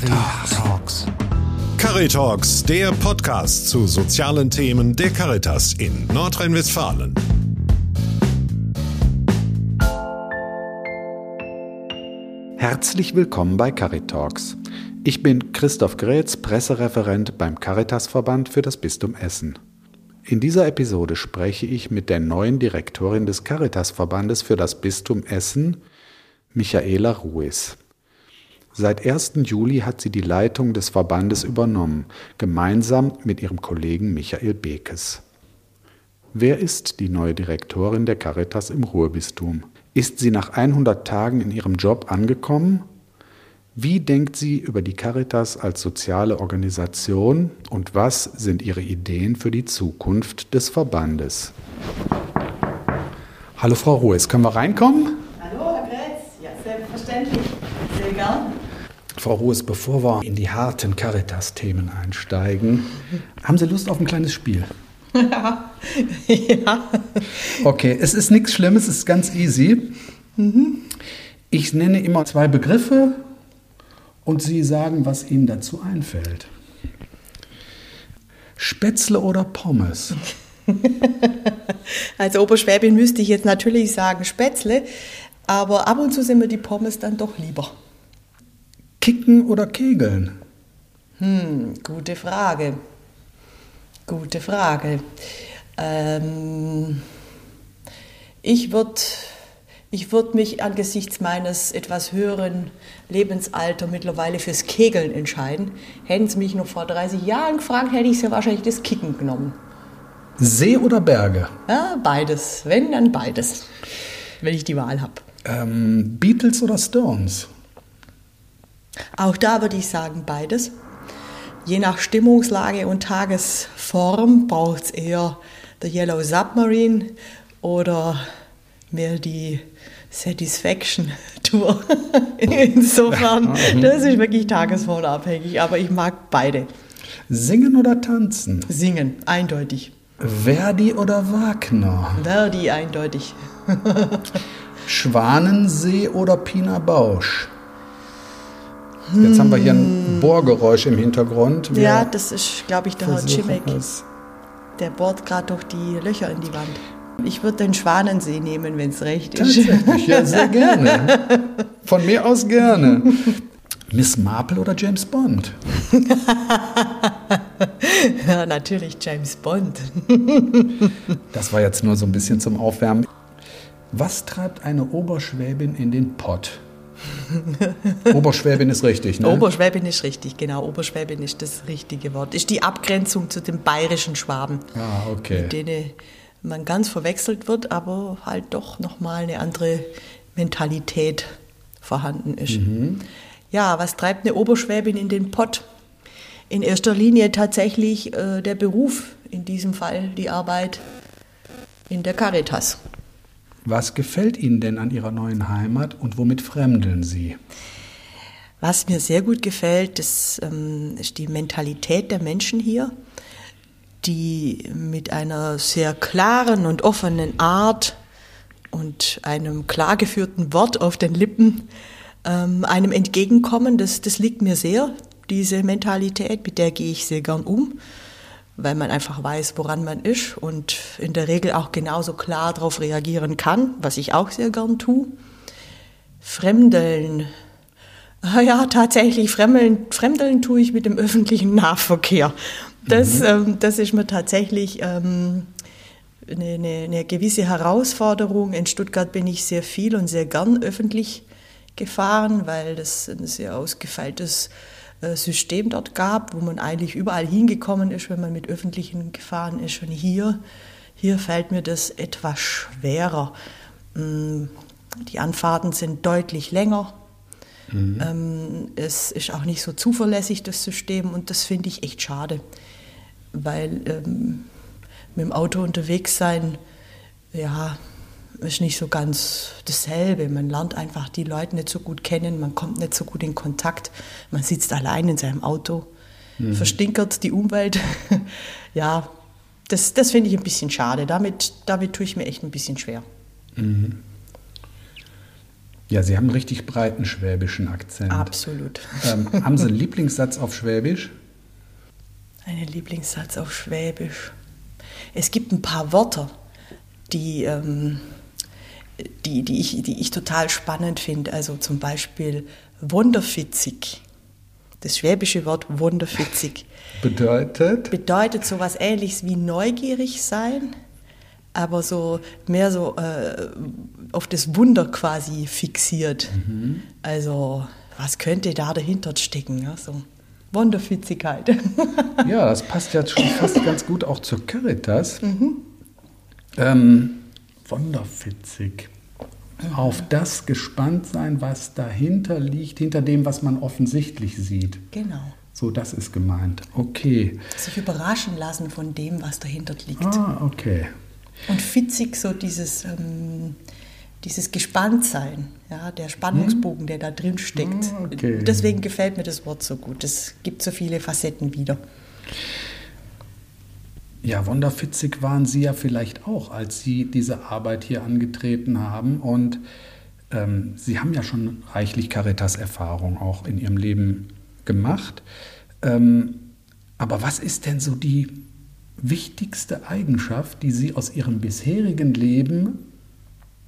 Caritalks. Caritalks, der Podcast zu sozialen Themen der Caritas in Nordrhein-Westfalen. Herzlich willkommen bei Caritalks. Ich bin Christoph Grätz, Pressereferent beim Caritasverband für das Bistum Essen. In dieser Episode spreche ich mit der neuen Direktorin des Caritasverbandes für das Bistum Essen, Michaela Ruiz. Seit 1. Juli hat sie die Leitung des Verbandes übernommen, gemeinsam mit ihrem Kollegen Michael Bekes. Wer ist die neue Direktorin der Caritas im Ruhrbistum? Ist sie nach 100 Tagen in ihrem Job angekommen wie denkt sie über die Caritas als soziale Organisation und was sind ihre Ideen für die Zukunft des Verbandes? Hallo Frau Ruhes, können wir reinkommen? Hallo Herr Grätz, ja selbstverständlich, sehr gern. Frau Ruhes, bevor wir in die harten Caritas-Themen einsteigen, haben Sie Lust auf ein kleines Spiel? Ja. ja. Okay, es ist nichts Schlimmes, es ist ganz easy. Mhm. Ich nenne immer zwei Begriffe und Sie sagen, was Ihnen dazu einfällt. Spätzle oder Pommes? Als Oberschwäbin müsste ich jetzt natürlich sagen Spätzle, aber ab und zu sind mir die Pommes dann doch lieber. Kicken oder Kegeln? Hm, gute Frage. Gute Frage. Ähm, ich würde ich würde mich angesichts meines etwas höheren Lebensalter mittlerweile fürs Kegeln entscheiden. Hätten Sie mich noch vor 30 Jahren gefragt, hätte ich sehr wahrscheinlich das Kicken genommen. See oder Berge? Ja, beides. Wenn, dann beides. Wenn ich die Wahl habe. Ähm, Beatles oder Stones? Auch da würde ich sagen beides. Je nach Stimmungslage und Tagesform braucht es eher der Yellow Submarine oder mehr die Satisfaction Tour. Insofern, das ist wirklich tagesformabhängig, aber ich mag beide. Singen oder tanzen? Singen, eindeutig. Verdi oder Wagner? Verdi, eindeutig. Schwanensee oder Pina Bausch? Jetzt haben wir hier ein Bohrgeräusch im Hintergrund. Wir ja, das ist, glaube ich, der Herr Cimek. Der bohrt gerade durch die Löcher in die Wand. Ich würde den Schwanensee nehmen, wenn es recht ist. Tatsächlich, ja, sehr gerne. Von mir aus gerne. Miss Marple oder James Bond? ja, natürlich James Bond. das war jetzt nur so ein bisschen zum Aufwärmen. Was treibt eine Oberschwäbin in den Pott? Oberschwäbin ist richtig, ne? Oberschwäbin ist richtig, genau. Oberschwäbin ist das richtige Wort. Ist die Abgrenzung zu den bayerischen Schwaben. Ah, okay. Mit denen man ganz verwechselt wird, aber halt doch nochmal eine andere Mentalität vorhanden ist. Mhm. Ja, was treibt eine Oberschwäbin in den Pott? In erster Linie tatsächlich äh, der Beruf, in diesem Fall die Arbeit in der Caritas. Was gefällt Ihnen denn an Ihrer neuen Heimat und womit fremdeln Sie? Was mir sehr gut gefällt, das, ähm, ist die Mentalität der Menschen hier die mit einer sehr klaren und offenen Art und einem klar geführten Wort auf den Lippen ähm, einem entgegenkommen. Das, das liegt mir sehr, diese Mentalität, mit der gehe ich sehr gern um, weil man einfach weiß, woran man ist und in der Regel auch genauso klar darauf reagieren kann, was ich auch sehr gern tue. Fremdeln. Ah ja, tatsächlich, Fremdeln, Fremdeln tue ich mit dem öffentlichen Nahverkehr. Das, mhm. ähm, das ist mir tatsächlich ähm, eine, eine, eine, gewisse Herausforderung. In Stuttgart bin ich sehr viel und sehr gern öffentlich gefahren, weil das ein sehr ausgefeiltes System dort gab, wo man eigentlich überall hingekommen ist, wenn man mit öffentlichen gefahren ist. Und hier, hier fällt mir das etwas schwerer. Mm, die Anfahrten sind deutlich länger. Mhm. Ähm, es ist auch nicht so zuverlässig, das System, und das finde ich echt schade weil ähm, mit dem Auto unterwegs sein, ja, ist nicht so ganz dasselbe. Man lernt einfach die Leute nicht so gut kennen, man kommt nicht so gut in Kontakt, man sitzt allein in seinem Auto, mhm. verstinkert die Umwelt. ja, das, das finde ich ein bisschen schade. Damit, damit tue ich mir echt ein bisschen schwer. Mhm. Ja, Sie haben einen richtig breiten schwäbischen Akzent. Absolut. Ähm, haben Sie einen Lieblingssatz auf Schwäbisch? Einen Lieblingssatz auf Schwäbisch. Es gibt ein paar Wörter, die, ähm, die, die, ich, die ich total spannend finde. Also zum Beispiel wunderfitzig. Das schwäbische Wort wunderfitzig. Bedeutet? Bedeutet sowas ähnliches wie neugierig sein aber so mehr so äh, auf das Wunder quasi fixiert. Mhm. Also was könnte da dahinter stecken? Ja, so Wunderfitzigkeit. ja, das passt ja schon fast ganz gut auch zur Caritas. Mhm. Ähm, wunderfitzig. Mhm. Auf das gespannt sein, was dahinter liegt, hinter dem, was man offensichtlich sieht. Genau. So, das ist gemeint. Okay. Sich überraschen lassen von dem, was dahinter liegt. Ah, okay. Und fitzig so dieses, ähm, dieses Gespanntsein, ja, der Spannungsbogen, der da drin steckt. Ah, okay. Deswegen gefällt mir das Wort so gut. Es gibt so viele Facetten wieder. Ja, wunderfitzig waren Sie ja vielleicht auch, als Sie diese Arbeit hier angetreten haben. Und ähm, Sie haben ja schon reichlich Caritas-Erfahrung auch in Ihrem Leben gemacht. Ähm, aber was ist denn so die wichtigste Eigenschaft, die Sie aus Ihrem bisherigen Leben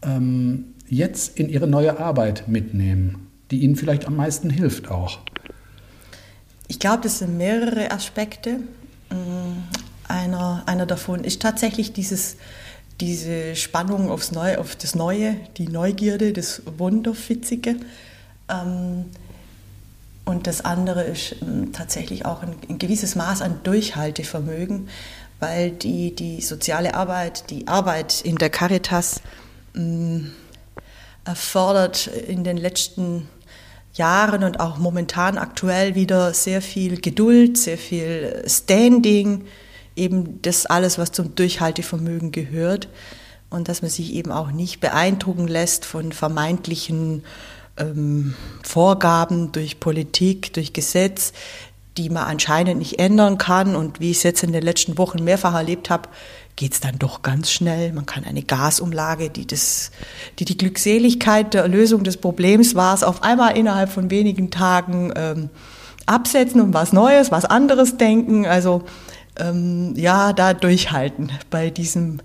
ähm, jetzt in Ihre neue Arbeit mitnehmen, die Ihnen vielleicht am meisten hilft auch? Ich glaube, das sind mehrere Aspekte. Einer, einer davon ist tatsächlich dieses, diese Spannung aufs Neue, auf das Neue, die Neugierde, das Wunderfitzige. Ähm, und das andere ist ähm, tatsächlich auch ein, ein, gewisses Maß an Durchhaltevermögen, weil die, die soziale Arbeit, die Arbeit in der Caritas mh, mm, erfordert in den letzten Jahren und auch momentan aktuell wieder sehr viel Geduld, sehr viel Standing, eben das alles, was zum Durchhaltevermögen gehört und dass man sich eben auch nicht beeindrucken lässt von vermeintlichen ähm, Vorgaben durch Politik, durch Gesetz, die man anscheinend nicht ändern kann. Und wie ich es jetzt in den letzten Wochen mehrfach erlebt habe, geht es dann doch ganz schnell. Man kann eine Gasumlage, die, das, die die Glückseligkeit der Lösung des Problems war, auf einmal innerhalb von wenigen Tagen ähm, absetzen und was Neues, was anderes denken. Also ähm, ja, da durchhalten bei diesem,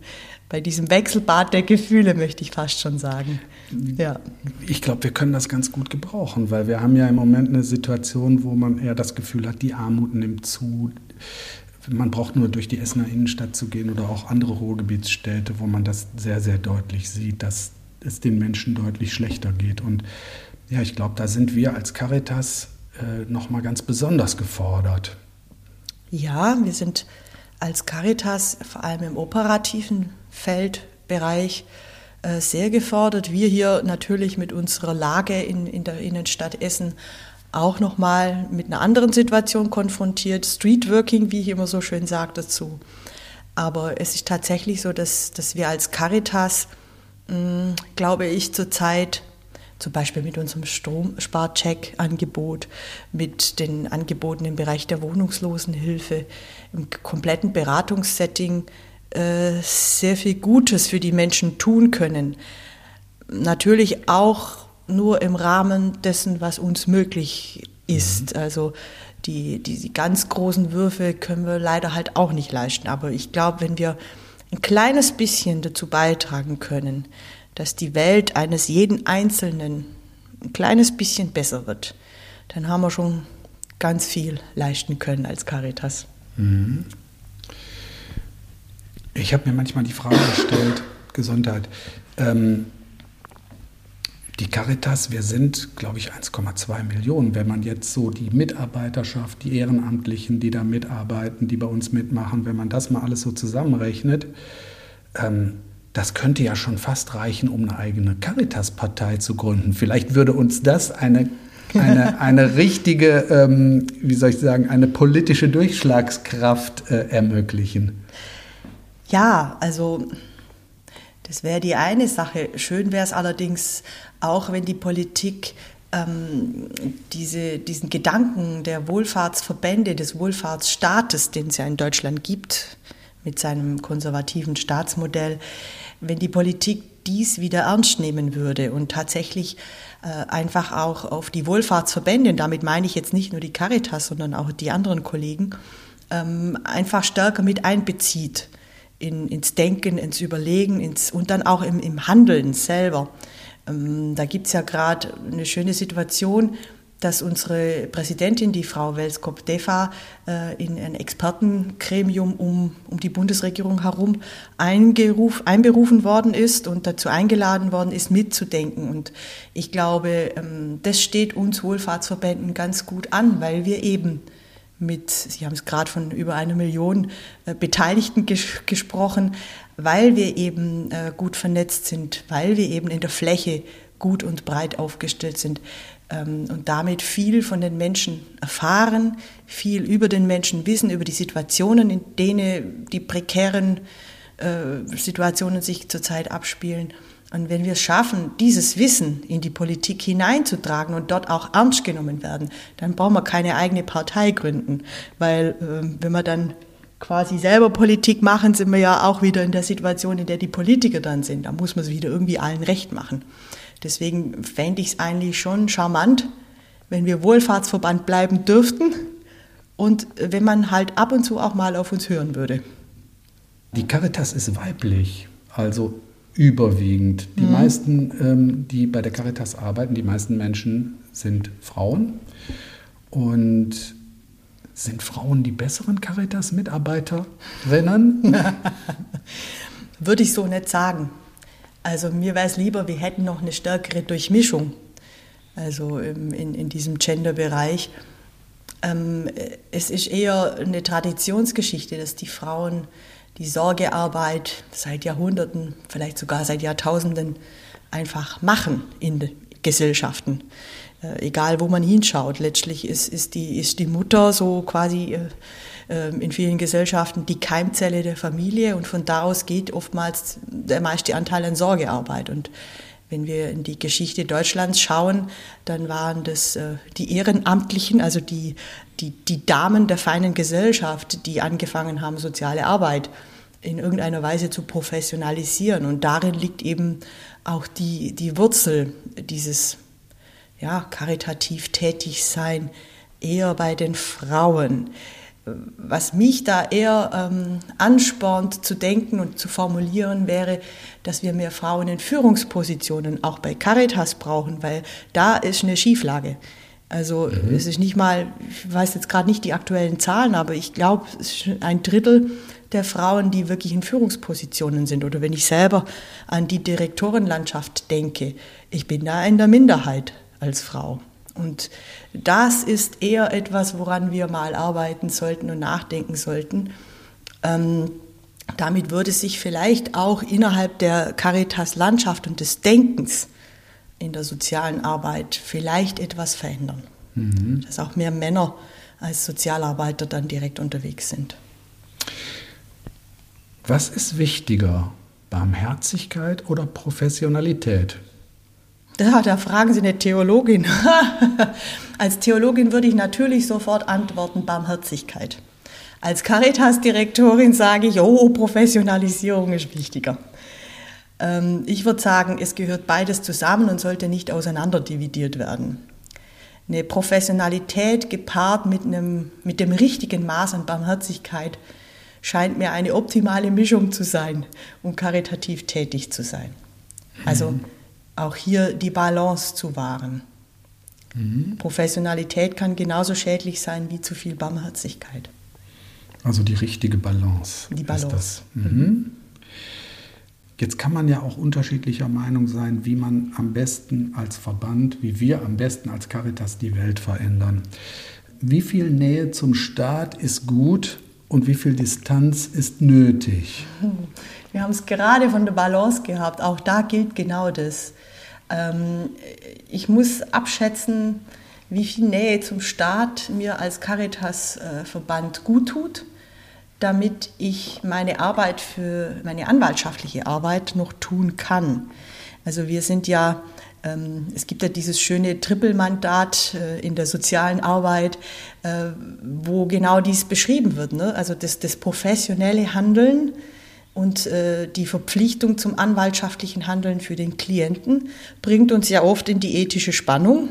bei diesem Wechselbad der Gefühle, möchte ich fast schon sagen. Ja. Ich glaube, wir können das ganz gut gebrauchen, weil wir haben ja im Moment eine Situation, wo man eher das Gefühl hat, die Armut nimmt zu. Man braucht nur durch die Essener Innenstadt zu gehen oder auch andere Ruhrgebietsstädte, wo man das sehr, sehr deutlich sieht, dass es den Menschen deutlich schlechter geht. Und ja, ich glaube, da sind wir als Caritas äh, nochmal ganz besonders gefordert. Ja, wir sind als Caritas vor allem im operativen Feldbereich äh, sehr gefordert. Wir hier natürlich mit unserer Lage in, in der Innenstadt Essen auch nochmal mit einer anderen Situation konfrontiert. Streetworking, wie ich immer so schön sage dazu. Aber es ist tatsächlich so, dass, dass wir als Caritas, mh, glaube ich, zurzeit zum Beispiel mit unserem Stromsparcheck-Angebot, mit den Angeboten im Bereich der Wohnungslosenhilfe, im kompletten Beratungssetting äh, sehr viel Gutes für die Menschen tun können. Natürlich auch nur im Rahmen dessen, was uns möglich ist. Mhm. Also die, die, die ganz großen Würfe können wir leider halt auch nicht leisten. Aber ich glaube, wenn wir ein kleines bisschen dazu beitragen können, dass die Welt eines jeden Einzelnen ein kleines bisschen besser wird, dann haben wir schon ganz viel leisten können als Caritas. Mhm. Ich habe mir manchmal die Frage gestellt, Gesundheit. Ähm, die Caritas, wir sind, glaube ich, 1,2 Millionen. Wenn man jetzt so die Mitarbeiterschaft, die Ehrenamtlichen, die da mitarbeiten, die bei uns mitmachen, wenn man das mal alles so zusammenrechnet, ähm, das könnte ja schon fast reichen, um eine eigene Caritas-Partei zu gründen. Vielleicht würde uns das eine, eine, eine richtige, ähm, wie soll ich sagen, eine politische Durchschlagskraft äh, ermöglichen. Ja, also das wäre die eine Sache. Schön wäre es allerdings auch, wenn die Politik ähm, diese, diesen Gedanken der Wohlfahrtsverbände, des Wohlfahrtsstaates, den es ja in Deutschland gibt, mit seinem konservativen Staatsmodell, wenn die Politik dies wieder ernst nehmen würde und tatsächlich äh, einfach auch auf die Wohlfahrtsverbände, und damit meine ich jetzt nicht nur die Caritas, sondern auch die anderen Kollegen, ähm, einfach stärker mit einbezieht in, ins Denken, ins Überlegen ins, und dann auch im, im Handeln selber. Ähm, da gibt es ja gerade eine schöne Situation, dass unsere Präsidentin, die Frau Welskop-Defa, äh, in ein Expertengremium um, um die Bundesregierung herum eingeruf, einberufen worden ist und dazu eingeladen worden ist, mitzudenken. Und ich glaube, ähm, das steht uns Wohlfahrtsverbänden ganz gut an, weil wir eben mit, Sie haben es gerade von über einer Million äh, Beteiligten ges gesprochen, weil wir eben äh, gut vernetzt sind, weil wir eben in der Fläche gut und breit aufgestellt sind und damit viel von den Menschen erfahren, viel über den Menschen wissen, über die Situationen, in denen die prekären äh, Situationen sich zurzeit abspielen und wenn wir es schaffen, dieses Wissen in die Politik hineinzutragen und dort auch ernst genommen werden, dann brauchen wir keine eigene Partei gründen. Weil äh, wenn wir dann quasi selber Politik machen, sind wir ja auch wieder in der Situation, in der die Politiker dann sind. Da muss man es wieder irgendwie allen recht machen. Deswegen fände ich es eigentlich schon charmant, wenn wir Wohlfahrtsverband bleiben dürften und wenn man halt ab und zu auch mal auf uns hören würde. Die Caritas ist weiblich. Also überwiegend. Die mhm. meisten, ähm, die bei der Caritas arbeiten, die meisten Menschen sind Frauen. Und sind Frauen die besseren Caritas-Mitarbeiterinnen? Würde ich so nicht sagen. Also mir wäre es lieber, wir hätten noch eine stärkere Durchmischung, also in, in diesem Gender-Bereich. Ähm, es ist eher eine Traditionsgeschichte, dass die Frauen die Sorgearbeit seit Jahrhunderten, vielleicht sogar seit Jahrtausenden einfach machen in Gesellschaften. Äh, egal, wo man hinschaut. Letztlich ist, ist, die, ist die Mutter so quasi äh, äh, in vielen Gesellschaften die Keimzelle der Familie und von da aus geht oftmals der meiste Anteil an Sorgearbeit. Und wenn wir in die Geschichte Deutschlands schauen, dann waren das äh, die Ehrenamtlichen, also die, die, die Damen der feinen Gesellschaft, die angefangen haben, soziale Arbeit in irgendeiner Weise zu professionalisieren. Und darin liegt eben auch die, die Wurzel dieses ja, karitativ tätig sein, eher bei den Frauen was mich da eher ähm, anspornt zu denken und zu formulieren, wäre, dass wir mehr Frauen in Führungspositionen auch bei Caritas brauchen, weil da ist eine Schieflage. Also mhm. es ist nicht mal, ich weiß jetzt gerade nicht die aktuellen Zahlen, aber ich glaube, es ist ein Drittel der Frauen, die wirklich in Führungspositionen sind. Oder wenn ich selber an die Direktorenlandschaft denke, ich bin da in der Minderheit als Frau. Und das ist eher etwas, woran wir mal arbeiten sollten und nachdenken sollten. Ähm, damit würde sich vielleicht auch innerhalb der Caritas-Landschaft und des Denkens in der sozialen Arbeit vielleicht etwas verändern. Mhm. Dass auch mehr Männer als Sozialarbeiter dann direkt unterwegs sind. Was ist wichtiger, Barmherzigkeit oder Professionalität? Ja, da fragen Sie eine Theologin. Als Theologin würde ich natürlich sofort antworten, Barmherzigkeit. Als Caritas-Direktorin sage ich, oh, Professionalisierung ist wichtiger. Ähm, ich würde sagen, es gehört beides zusammen und sollte nicht auseinanderdividiert werden. Eine Professionalität gepaart mit, einem, mit dem richtigen Maß an Barmherzigkeit scheint mir eine optimale Mischung zu sein, um karitativ tätig zu sein. Also mhm auch hier die Balance zu wahren. Mhm. Professionalität kann genauso schädlich sein wie zu viel Barmherzigkeit. Also die richtige Balance. Die Balance. Mhm. Jetzt kann man ja auch unterschiedlicher Meinung sein, wie man am besten als Verband, wie wir am besten als Caritas die Welt verändern. Wie viel Nähe zum Staat ist gut und wie viel Distanz ist nötig? Wir haben es gerade von der Balance gehabt. Auch da gilt genau das. Ähm, ich muss abschätzen, wie viel Nähe zum Staat mir als Caritas-Verband gut tut, damit ich meine Arbeit für meine anwaltschaftliche Arbeit noch tun kann. Also wir sind ja, ähm, es gibt ja dieses schöne Trippelmandat äh, in der sozialen Arbeit, äh, wo genau dies beschrieben wird. Ne? Also das, das professionelle Handeln, Und äh, die Verpflichtung zum anwaltschaftlichen Handeln für den Klienten bringt uns ja oft in die ethische Spannung.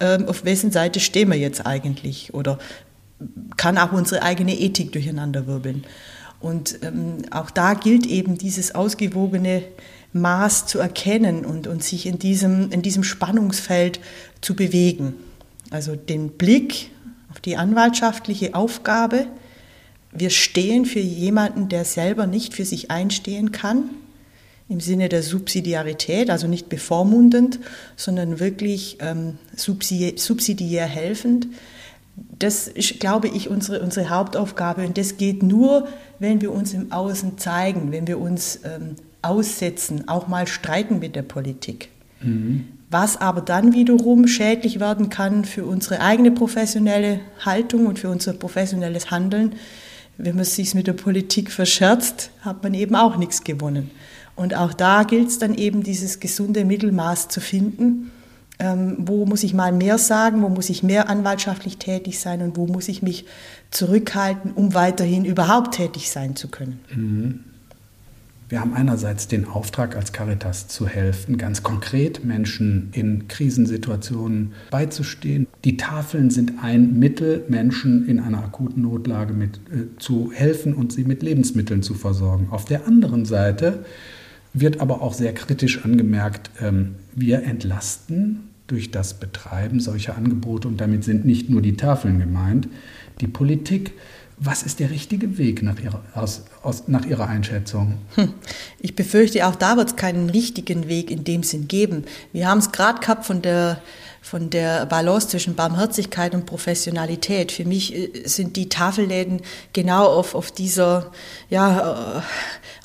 Ähm, auf wessen Seite stehen wir jetzt eigentlich? Oder kann auch unsere eigene Ethik durcheinanderwirbeln. Und ähm, auch da gilt eben dieses ausgewogene Maß zu erkennen und, und sich in diesem, in diesem Spannungsfeld zu bewegen. Also den Blick auf die anwaltschaftliche Aufgabe, wir stehen für jemanden, der selber nicht für sich einstehen kann, im Sinne der Subsidiarität, also nicht bevormundend, sondern wirklich ähm, subsidiär helfend. Das ist, glaube ich, unsere, unsere Hauptaufgabe und das geht nur, wenn wir uns im Außen zeigen, wenn wir uns ähm, aussetzen, auch mal streiten mit der Politik. Mhm. Was aber dann wiederum schädlich werden kann für unsere eigene professionelle Haltung und für unser professionelles Handeln, wenn man sich mit der Politik verscherzt, hat man eben auch nichts gewonnen. Und auch da gilt es dann eben, dieses gesunde Mittelmaß zu finden. Ähm, wo muss ich mal mehr sagen, wo muss ich mehr anwaltschaftlich tätig sein und wo muss ich mich zurückhalten, um weiterhin überhaupt tätig sein zu können. Mhm. Wir haben einerseits den Auftrag als Caritas zu helfen, ganz konkret Menschen in Krisensituationen beizustehen. Die Tafeln sind ein Mittel, Menschen in einer akuten Notlage mit, äh, zu helfen und sie mit Lebensmitteln zu versorgen. Auf der anderen Seite wird aber auch sehr kritisch angemerkt, ähm, wir entlasten durch das Betreiben solcher Angebote und damit sind nicht nur die Tafeln gemeint, die Politik. Was ist der richtige Weg nach Ihrer, aus, aus, nach Ihrer Einschätzung? Hm. Ich befürchte, auch da wird es keinen richtigen Weg in dem Sinn geben. Wir haben es gerade gehabt von der, von der Balance zwischen Barmherzigkeit und Professionalität. Für mich äh, sind die Tafelläden genau auf, auf dieser, ja, äh,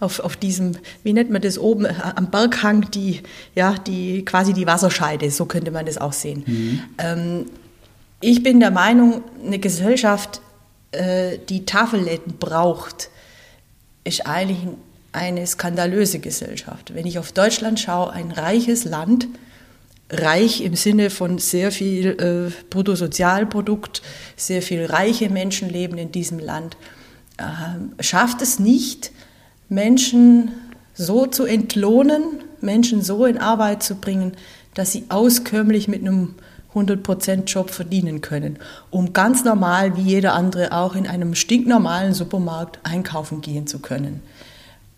auf, auf diesem, wie nennt man das oben äh, am Berghang, die, ja, die, quasi die Wasserscheide, so könnte man das auch sehen. Mhm. Ähm, ich bin der Meinung, eine Gesellschaft äh, die Tafelläden braucht, ist eigentlich eine skandalöse Gesellschaft. Wenn ich auf Deutschland schaue, ein reiches Land, reich im Sinne von sehr viel äh, Bruttosozialprodukt, sehr viel reiche Menschen leben in diesem Land, äh, schafft es nicht, Menschen so zu entlohnen, Menschen so in Arbeit zu bringen, dass sie auskömmlich mit einem 100% Job verdienen können, um ganz normal wie jeder andere auch in einem stinknormalen Supermarkt einkaufen gehen zu können.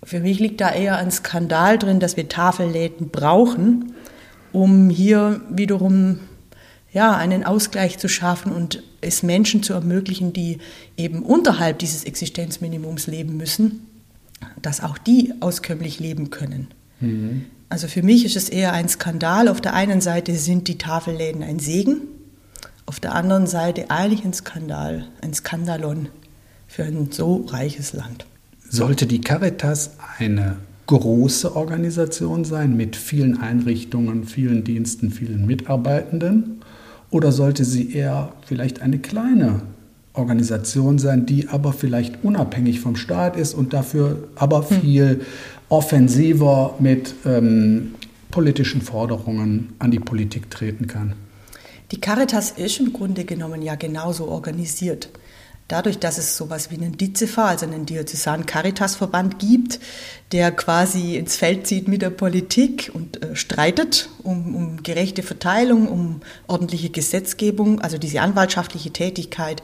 Für mich liegt da eher ein Skandal drin, dass wir Tafelläden brauchen, um hier wiederum ja, einen Ausgleich zu schaffen und es Menschen zu ermöglichen, die eben unterhalb dieses Existenzminimums leben müssen, dass auch die auskömmlich leben können. Mhm. Also für mich ist es eher ein Skandal. Auf der einen Seite sind die Tafelläden ein Segen, auf der anderen Seite eigentlich ein Skandal, ein Skandalon für ein so reiches Land. Sollte die Caritas eine große Organisation sein mit vielen Einrichtungen, vielen Diensten, vielen Mitarbeitenden? Oder sollte sie eher vielleicht eine kleine Organisation sein, die aber vielleicht unabhängig vom Staat ist und dafür aber hm. viel offensiver mit ähm, politischen Forderungen an die Politik treten kann. Die Caritas ist im Grunde genommen ja genauso organisiert. Dadurch, dass es sowas wie einen DICEFA, also einen Diözesanen Caritasverband gibt, der quasi ins Feld zieht mit der Politik und äh, streitet um, um gerechte Verteilung, um ordentliche Gesetzgebung, also diese anwaltschaftliche Tätigkeit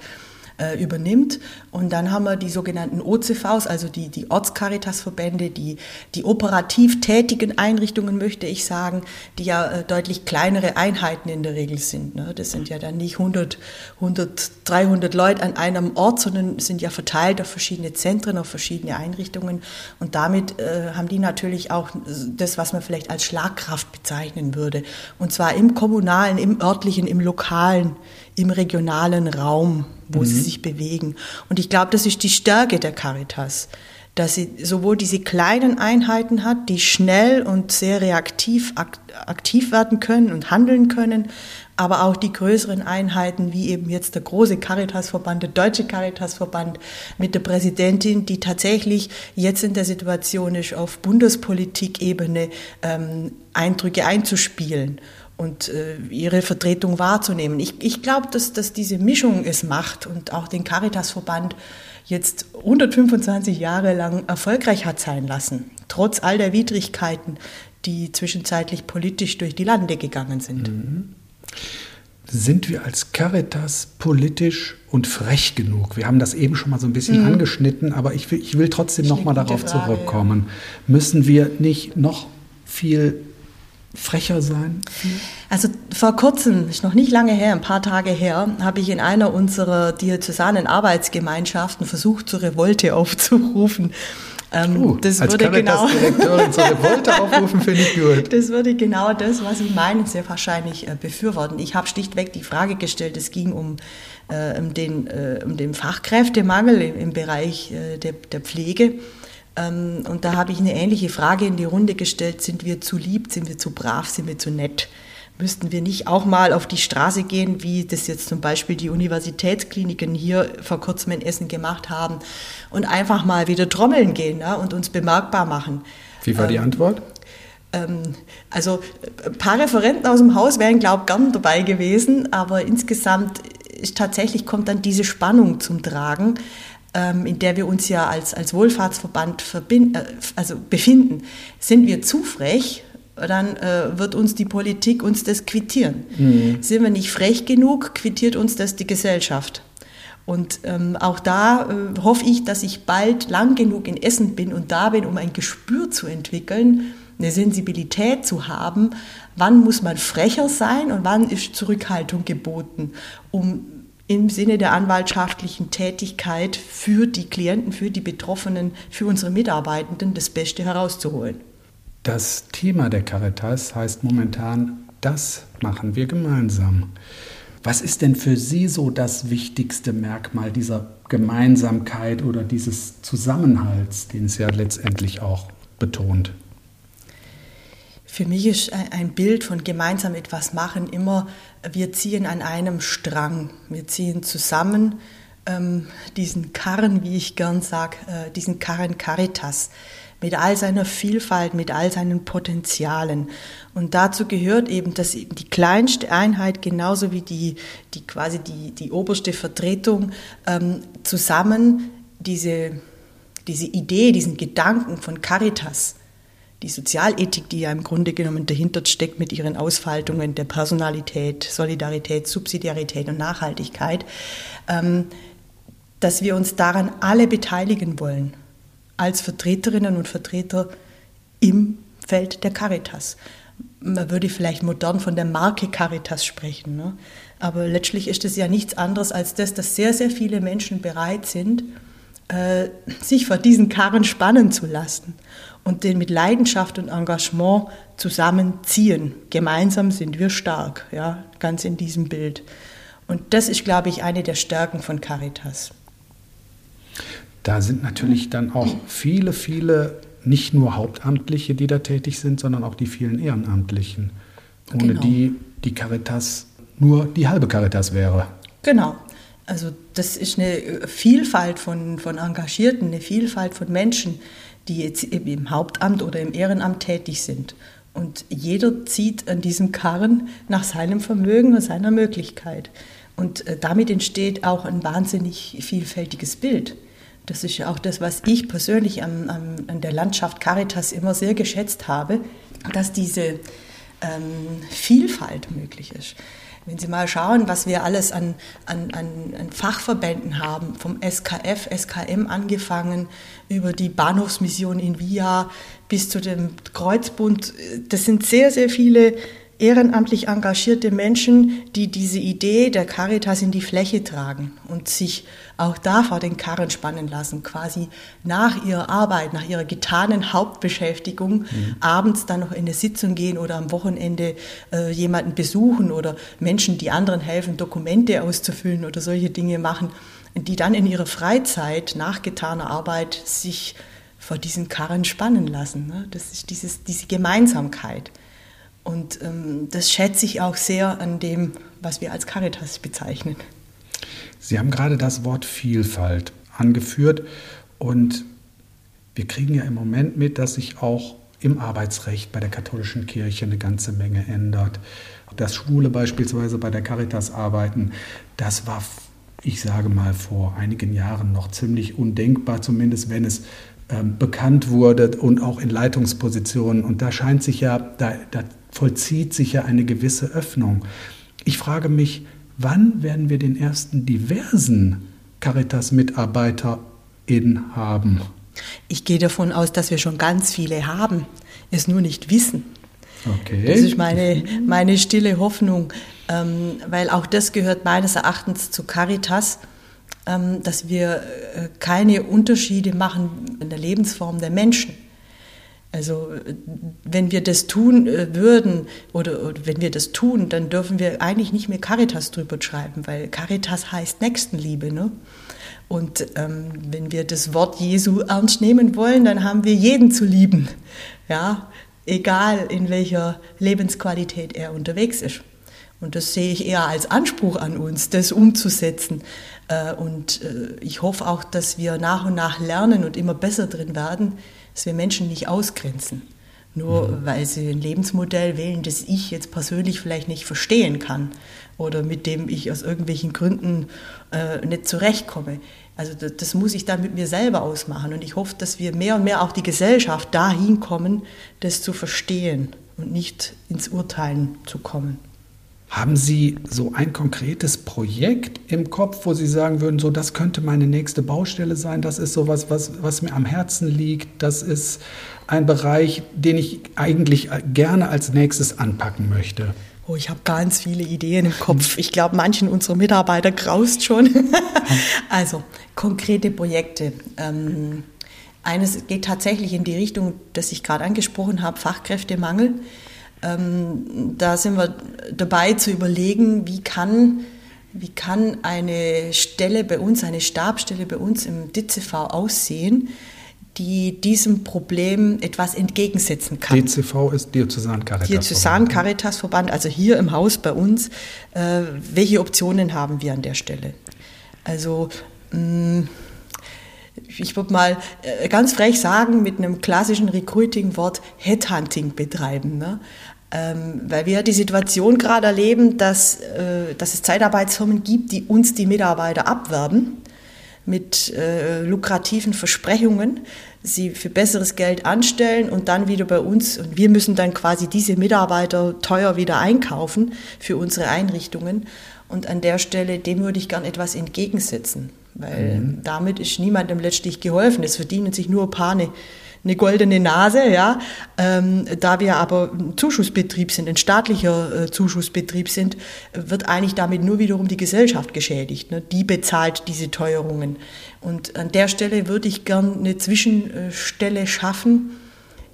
äh, übernimmt. Und dann haben wir die sogenannten OCVs, also die, die Ortscaritasverbände, die, die operativ tätigen Einrichtungen, möchte ich sagen, die ja äh, deutlich kleinere Einheiten in der Regel sind. Ne? Das sind ja dann nicht 100, 100, 300 Leute an einem Ort, sondern sind ja verteilt auf verschiedene Zentren, auf verschiedene Einrichtungen. Und damit äh, haben die natürlich auch das, was man vielleicht als Schlagkraft bezeichnen würde. Und zwar im kommunalen, im örtlichen, im lokalen, im regionalen Raum wo mhm. sie sich bewegen. Und ich glaube, das ist die Stärke der Caritas, dass sie sowohl diese kleinen Einheiten hat, die schnell und sehr reaktiv aktiv werden können und handeln können, aber auch die größeren Einheiten, wie eben jetzt der große Caritasverband, der Deutsche Caritasverband mit der Präsidentin, die tatsächlich jetzt in der Situation ist, auf Bundespolitikebene ähm, Eindrücke einzuspielen und äh, ihre Vertretung wahrzunehmen. Ich, ich glaube, dass, dass diese Mischung es macht und auch den Caritasverband jetzt 125 Jahre lang erfolgreich hat sein lassen, trotz all der Widrigkeiten, die zwischenzeitlich politisch durch die Lande gegangen sind. Mhm. Sind wir als Caritas politisch und frech genug? Wir haben das eben schon mal so ein bisschen mhm. angeschnitten, aber ich will, ich will trotzdem noch mal darauf Frage, zurückkommen. Ja. Müssen wir nicht noch viel frecher sein? Also vor kurzem, ist noch nicht lange her, ein paar Tage her, habe ich in einer unserer diözesanen Arbeitsgemeinschaften versucht, zur Revolte aufzurufen. Ähm, uh, das würde genau Direktorin zur Revolte aufrufen, finde ich gut. Das würde genau das, was Sie meinen, sehr wahrscheinlich äh, befürworten. Ich habe schlichtweg die Frage gestellt, es ging um, äh, um, den, äh, um den Fachkräftemangel im, im Bereich äh, der, der Pflege. Ähm, und da habe ich eine ähnliche Frage in die Runde gestellt, sind wir zu lieb, sind wir zu brav, sind wir zu nett? Müssten wir nicht auch mal auf die Straße gehen, wie das jetzt zum Beispiel die Universitätskliniken hier vor kurzem in Essen gemacht haben, und einfach mal wieder trommeln gehen ja, und uns bemerkbar machen? Wie war die ähm, Antwort? Ähm, also ein paar Referenten aus dem Haus wären, glaube ich, gern dabei gewesen, aber insgesamt ist tatsächlich kommt dann diese Spannung zum Tragen, in der wir uns ja als, als Wohlfahrtsverband verbinden, äh, also befinden. Sind wir zu frech, dann äh, wird uns die Politik uns das quittieren. Mhm. Sind wir nicht frech genug, quittiert uns das die Gesellschaft. Und ähm, auch da äh, hoffe ich, dass ich bald lang genug in Essen bin und da bin, um ein Gespür zu entwickeln, eine Sensibilität zu haben, wann muss man frecher sein und wann ist Zurückhaltung geboten, um im Sinne der anwaltschaftlichen Tätigkeit für die Klienten, für die Betroffenen, für unsere Mitarbeitenden das Beste herauszuholen. Das Thema der Caritas heißt momentan, das machen wir gemeinsam. Was ist denn für Sie so das wichtigste Merkmal dieser Gemeinsamkeit oder dieses Zusammenhalts, den es ja letztendlich auch betont? Für mich ist ein Bild von gemeinsam etwas machen immer, wir ziehen an einem Strang, wir ziehen zusammen ähm, diesen Karren, wie ich gern sage, äh, diesen Karren Caritas mit all seiner Vielfalt, mit all seinen Potenzialen. Und dazu gehört eben, dass die kleinste Einheit genauso wie die, die quasi die, die oberste Vertretung ähm, zusammen diese, diese Idee, diesen Gedanken von Caritas, die Sozialethik, die ja im Grunde genommen dahinter steckt mit ihren Ausfaltungen der Personalität, Solidarität, Subsidiarität und Nachhaltigkeit, ähm, dass wir uns daran alle beteiligen wollen als Vertreterinnen und Vertreter im Feld der Caritas. Man würde vielleicht modern von der Marke Caritas sprechen, ne? aber letztlich ist es ja nichts anderes als das, dass sehr, sehr viele Menschen bereit sind, äh, sich vor diesen Karren spannen zu lassen und den mit Leidenschaft und Engagement zusammenziehen. Gemeinsam sind wir stark, ja, ganz in diesem Bild. Und das ist, glaube ich, eine der Stärken von Caritas da sind natürlich dann auch viele, viele nicht nur Hauptamtliche, die da tätig sind, sondern auch die vielen Ehrenamtlichen, ohne genau. die die Caritas nur die halbe Caritas wäre. Genau. Also das ist eine Vielfalt von, von Engagierten, eine Vielfalt von Menschen, die jetzt im Hauptamt oder im Ehrenamt tätig sind. Und jeder zieht an diesem Karren nach seinem Vermögen und seiner Möglichkeit. Und äh, damit entsteht auch ein wahnsinnig vielfältiges Bild. Das ist ja auch das, was ich persönlich an, an, an der Landschaft Caritas immer sehr geschätzt habe, dass diese ähm, Vielfalt möglich ist. Wenn Sie mal schauen, was wir alles an, an, an, Fachverbänden haben, vom SKF, SKM angefangen, über die Bahnhofsmission in Via bis zu dem Kreuzbund, das sind sehr, sehr viele ehrenamtlich engagierte Menschen, die diese Idee der Caritas in die Fläche tragen und sich auch da vor den Karren spannen lassen, quasi nach ihrer Arbeit, nach ihrer getanen Hauptbeschäftigung, mhm. abends dann noch in eine Sitzung gehen oder am Wochenende äh, jemanden besuchen oder Menschen, die anderen helfen, Dokumente auszufüllen oder solche Dinge machen, die dann in ihrer Freizeit nach getaner Arbeit sich vor diesen Karren spannen lassen. Ne? Das ist dieses, diese Gemeinsamkeit. Und ähm, das schätze ich auch sehr an dem, was wir als Caritas bezeichnen. Sie haben gerade das Wort Vielfalt angeführt und wir kriegen ja im Moment mit, dass sich auch im Arbeitsrecht bei der katholischen Kirche eine ganze Menge ändert. Dass Schwule beispielsweise bei der Caritas arbeiten, das war, ich sage mal, vor einigen Jahren noch ziemlich undenkbar, zumindest wenn es ähm, bekannt wurde und auch in Leitungspositionen. Und da scheint sich ja, da, da vollzieht sich ja eine gewisse Öffnung. Ich frage mich, wann werden wir den ersten diversen Caritas-MitarbeiterInnen haben? Ich gehe davon aus, dass wir schon ganz viele haben, es nur nicht wissen. Okay. Das ist meine, meine stille Hoffnung, ähm, weil auch das gehört meines Erachtens zu Caritas, dass wir äh, keine Unterschiede machen in der Lebensform der Menschen. Also wenn wir das tun äh, würden oder, oder, wenn wir das tun, dann dürfen wir eigentlich nicht mehr Caritas drüber schreiben, weil Caritas heißt Nächstenliebe. Ne? Und ähm, wenn wir das Wort Jesu ernst nehmen wollen, dann haben wir jeden zu lieben, ja, egal in welcher Lebensqualität er unterwegs ist. Und das sehe ich eher als Anspruch an uns, das umzusetzen. Äh, und äh, ich hoffe auch, dass wir nach und nach lernen und immer besser drin werden, dass wir Menschen nicht ausgrenzen. Nur mhm. weil sie ein Lebensmodell wählen, das ich jetzt persönlich vielleicht nicht verstehen kann oder mit dem ich aus irgendwelchen Gründen äh, nicht zurechtkomme. Also das, das, muss ich dann mit mir selber ausmachen. Und ich hoffe, dass wir mehr und mehr auch die Gesellschaft dahin kommen, das zu verstehen und nicht ins Urteilen zu kommen. Haben Sie so ein konkretes Projekt im Kopf, wo Sie sagen würden, so das könnte meine nächste Baustelle sein, das ist sowas, was, was mir am Herzen liegt, das ist ein Bereich, den ich eigentlich gerne als nächstes anpacken möchte? Oh, ich habe ganz viele Ideen im Kopf. Ich glaube, manchen unserer Mitarbeiter graust schon. also, konkrete Projekte. Ähm, eines geht tatsächlich in die Richtung, das ich gerade angesprochen habe, Fachkräftemangel. Ähm, da sind wir dabei zu überlegen, wie kann, wie kann eine Stelle bei uns, eine Stabstelle bei uns im DZV aussehen, die diesem Problem etwas entgegensetzen kann. DCV ist Diözesan Caritas Diözesan Caritas Verband, also hier im Haus bei uns. Äh, welche Optionen haben wir an der Stelle? Also mh, mm, ich würde mal äh, ganz frech sagen, mit einem klassischen Recruiting-Wort Headhunting betreiben. Ne? Ähm, weil wir die Situation gerade erleben, dass, äh, dass es Zeitarbeitsfirmen gibt, die uns die Mitarbeiter abwerben mit äh, lukrativen Versprechungen, sie für besseres Geld anstellen und dann wieder bei uns, und wir müssen dann quasi diese Mitarbeiter teuer wieder einkaufen für unsere Einrichtungen. Und an der Stelle, dem würde ich gern etwas entgegensetzen, weil mhm. damit ist niemandem letztlich geholfen. Es verdienen sich nur Pane eine goldene Nase, ja. Ähm, da wir aber ein Zuschussbetrieb sind, ein staatlicher äh, Zuschussbetrieb sind, wird eigentlich damit nur wiederum die Gesellschaft geschädigt. Ne? Die bezahlt diese Teuerungen. Und an der Stelle würde ich gern eine Zwischenstelle schaffen,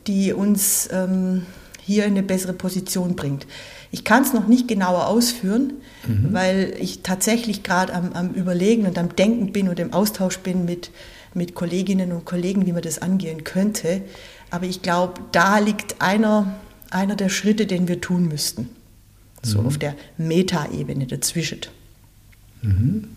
die uns ähm, hier in eine bessere Position bringt. Ich kann es noch nicht genauer ausführen, mhm. weil ich tatsächlich gerade am, am Überlegen und am Denken bin und im Austausch bin mit mit Kolleginnen und Kollegen, wie man das angehen könnte. Aber ich glaube, da liegt einer, einer der Schritte, den wir tun müssten. So mhm. auf der Metaebene dazwischen. Mhm.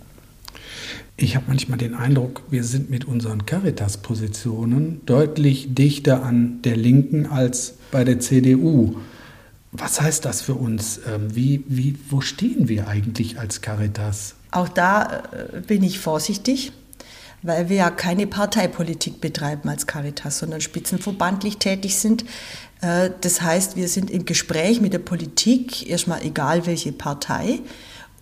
Ich habe manchmal den Eindruck, wir sind mit unseren Caritas-Positionen deutlich dichter an der Linken als bei der CDU. Was heißt das für uns? Ähm, wie, wie, wo stehen wir eigentlich als Caritas? Auch da äh, bin ich vorsichtig weil wir ja keine Parteipolitik betreiben als Caritas, sondern spitzenverbandlich tätig sind. Äh, das heißt, wir sind im Gespräch mit der Politik, erstmal egal welche Partei,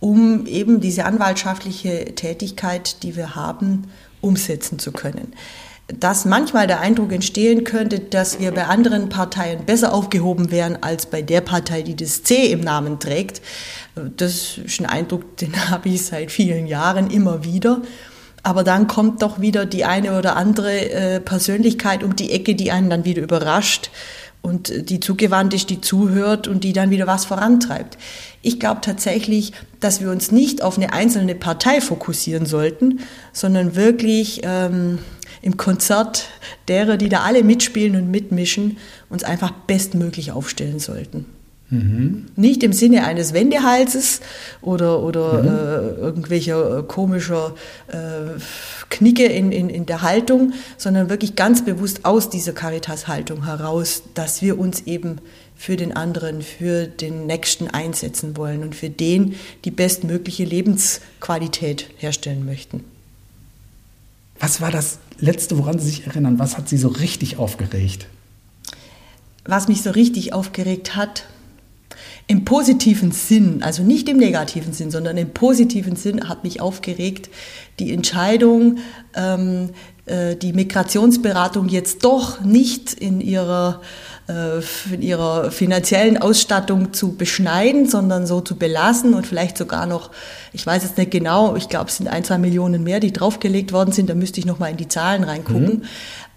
um eben diese anwaltschaftliche Tätigkeit, die wir haben, umsetzen zu können. Dass manchmal der Eindruck entstehen könnte, dass wir bei anderen Parteien besser aufgehoben wären als bei der Partei, die das C im Namen trägt, das ist ein Eindruck, den habe ich seit vielen Jahren immer wieder. Aber dann kommt doch wieder die eine oder andere äh, Persönlichkeit um die Ecke, die einen dann wieder überrascht und die zugewandt ist, die zuhört und die dann wieder was vorantreibt. Ich glaube tatsächlich, dass wir uns nicht auf eine einzelne Partei fokussieren sollten, sondern wirklich ähm, im Konzert derer, die da alle mitspielen und mitmischen, uns einfach bestmöglich aufstellen sollten. Mhm. Nicht im Sinne eines Wendehalses oder, oder mhm. äh, irgendwelcher äh, komischer äh, Knicke in, in, in der Haltung, sondern wirklich ganz bewusst aus dieser Caritas-Haltung heraus, dass wir uns eben für den anderen, für den Nächsten einsetzen wollen und für den die bestmögliche Lebensqualität herstellen möchten. Was war das Letzte, woran Sie sich erinnern? Was hat Sie so richtig aufgeregt? Was mich so richtig aufgeregt hat, im positiven Sinn, also nicht im negativen Sinn, sondern im positiven Sinn hat mich aufgeregt die Entscheidung, ähm, äh, die Migrationsberatung jetzt doch nicht in ihrer äh, in ihrer finanziellen Ausstattung zu beschneiden, sondern so zu belassen und vielleicht sogar noch, ich weiß jetzt nicht genau, ich glaube, es sind ein, zwei Millionen mehr, die draufgelegt worden sind, da müsste ich noch mal in die Zahlen reingucken. Mhm.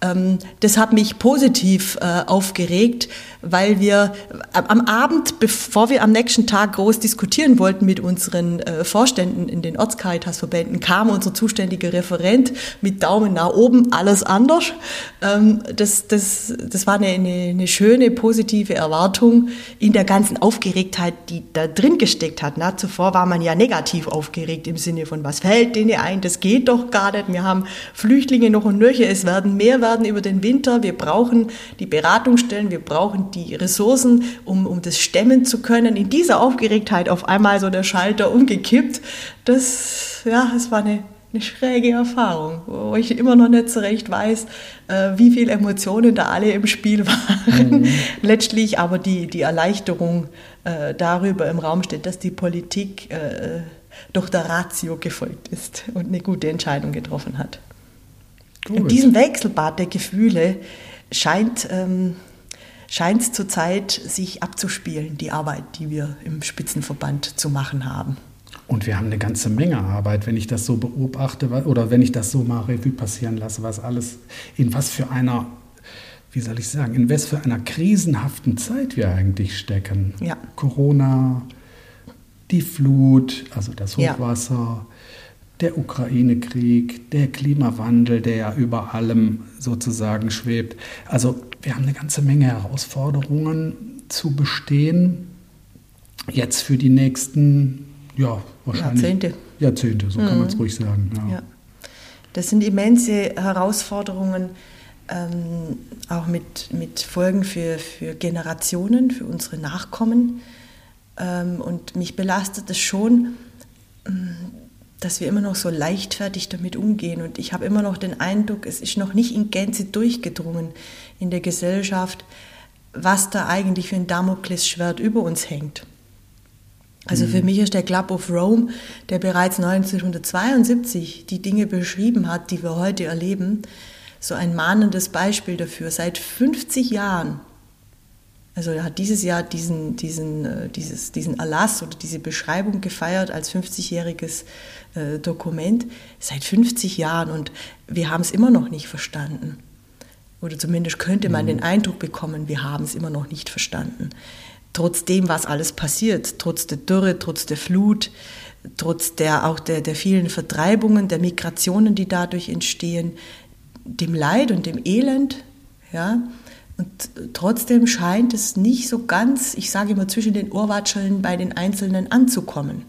Ähm, das hat mich positiv äh, aufgeregt, weil wir am Abend, bevor wir am nächsten Tag groß diskutieren wollten mit unseren äh, Vorständen in den Ortscaritas-Verbänden, kam unser zuständiger Referent mit Daumen nach oben, alles anders. Ähm, das, das, das war eine, eine, eine schöne, positive Erwartung in der ganzen Aufgeregtheit, die da drin gesteckt hat. Na, zuvor war man ja negativ aufgeregt im Sinne von, was fällt denen ein, das geht doch gar nicht. Wir haben Flüchtlinge noch und nöcher, es werden mehr werden über den Winter, wir brauchen die Beratungsstellen, wir brauchen die Ressourcen, um, um das stemmen zu können. In dieser Aufgeregtheit auf einmal so der Schalter umgekippt. Das, ja, es war eine, eine schräge Erfahrung, wo ich immer noch nicht so recht weiß, äh, wie viele Emotionen da alle im Spiel waren. Mhm. Letztlich aber die, die Erleichterung äh, darüber im Raum steht, dass die Politik äh, doch der Ratio gefolgt ist und eine gute Entscheidung getroffen hat. Gut. In diesem Wechselbad der Gefühle scheint ähm, scheint es zurzeit sich abzuspielen, die Arbeit, die wir im Spitzenverband zu machen haben. Und wir haben eine ganze Menge Arbeit, wenn ich das so beobachte oder wenn ich das so mal Revue passieren lasse, was alles, in was für einer, wie soll ich sagen, in was für einer krisenhaften Zeit wir eigentlich stecken. Ja. Corona, die Flut, also das Hochwasser, ja. Der Ukraine-Krieg, der Klimawandel, der ja über allem sozusagen schwebt. Also wir haben eine ganze Menge Herausforderungen zu bestehen. Jetzt für die nächsten, ja, wahrscheinlich. Jahrzehnte. Jahrzehnte, so mhm. kann man es ruhig sagen. Ja. ja. Das sind immense Herausforderungen, ähm, auch mit, mit Folgen für, für Generationen, für unsere Nachkommen. Ähm, und mich belastet es schon, ähm, dass wir immer noch so leichtfertig damit umgehen. Und ich habe immer noch den Eindruck, es ist noch nicht in Gänze durchgedrungen in der Gesellschaft, was da eigentlich für ein Damoklesschwert über uns hängt. Also für mhm. mich ist der Club of Rome, der bereits 1972 die Dinge beschrieben hat, die wir heute erleben, so ein mahnendes Beispiel dafür. Seit 50 Jahren also er hat dieses Jahr diesen, diesen, äh, dieses, diesen Erlass oder diese Beschreibung gefeiert als 50-jähriges äh, Dokument seit 50 Jahren und wir haben es immer noch nicht verstanden. Oder zumindest könnte man mhm. den Eindruck bekommen, wir haben es immer noch nicht verstanden. Trotzdem, was alles passiert, trotz der Dürre, trotz der Flut, trotz der, auch der, der vielen Vertreibungen, der Migrationen, die dadurch entstehen, dem Leid und dem Elend, ja, und trotzdem scheint es nicht so ganz, ich sage immer, zwischen den Ohrwatscheln bei den Einzelnen anzukommen.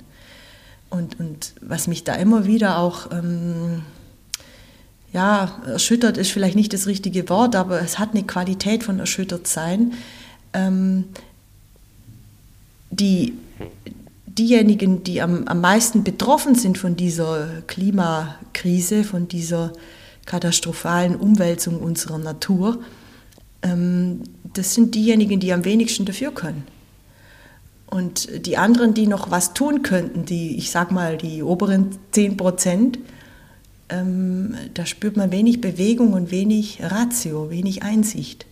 Und, und was mich da immer wieder auch ähm, ja, erschüttert, ist vielleicht nicht das richtige Wort, aber es hat eine Qualität von erschüttert sein. Ähm, die, diejenigen, die am, am meisten betroffen sind von dieser Klimakrise, von dieser katastrophalen Umwälzung unserer Natur, das sind diejenigen, die am wenigsten dafür können. Und die anderen, die noch was tun könnten, die, ich sag mal, die oberen 10 Prozent, ähm, da spürt man wenig Bewegung und wenig Ratio, wenig Einsicht.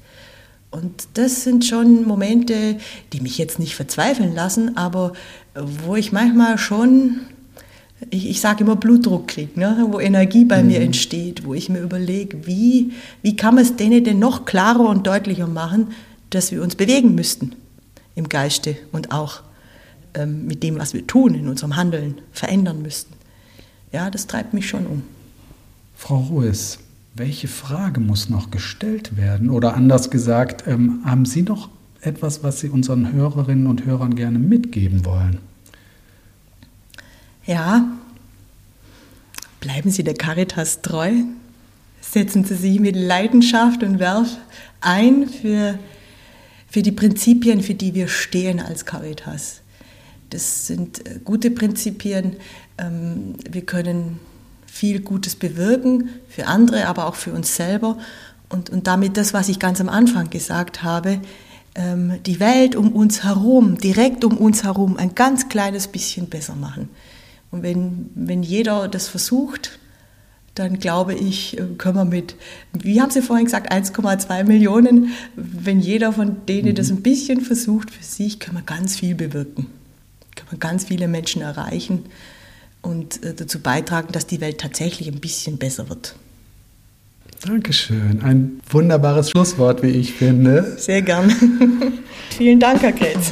Und das sind schon Momente, die mich jetzt nicht verzweifeln lassen, aber wo ich manchmal schon ich, ich sage immer Blutdruck kriege, ne? wo Energie bei mhm. mir entsteht, wo ich mir überlege, wie, wie kann man es denen denn noch klarer und deutlicher machen, dass wir uns bewegen müssten im Geiste und auch ähm, mit dem, was wir tun, in unserem Handeln verändern müssten. Ja, das treibt mich schon um. Frau Ruiz, welche Frage muss noch gestellt werden? Oder anders gesagt, ähm, haben Sie noch etwas, was Sie unseren Hörerinnen und Hörern gerne mitgeben wollen? Ja, bleiben Sie der Caritas treu. Setzen Sie sich mit Leidenschaft und Werf ein für, für die Prinzipien, für die wir stehen als Caritas. Das sind äh, gute Prinzipien. Ähm, wir können viel Gutes bewirken für andere, aber auch für uns selber. Und, und damit das, was ich ganz am Anfang gesagt habe, ähm, die Welt um uns herum, direkt um uns herum, ein ganz kleines bisschen besser machen. Und wenn, wenn jeder das versucht, dann glaube ich, äh, können wir mit, wie haben Sie vorhin gesagt, 1,2 Millionen, wenn jeder von denen das mhm. ein bisschen versucht für sich, können wir ganz viel bewirken. Können wir ganz viele Menschen erreichen und äh, dazu beitragen, dass die Welt tatsächlich ein bisschen besser wird. Dankeschön. Ein wunderbares Schlusswort, wie ich finde. Sehr gern. Vielen Dank, Herr Kretz.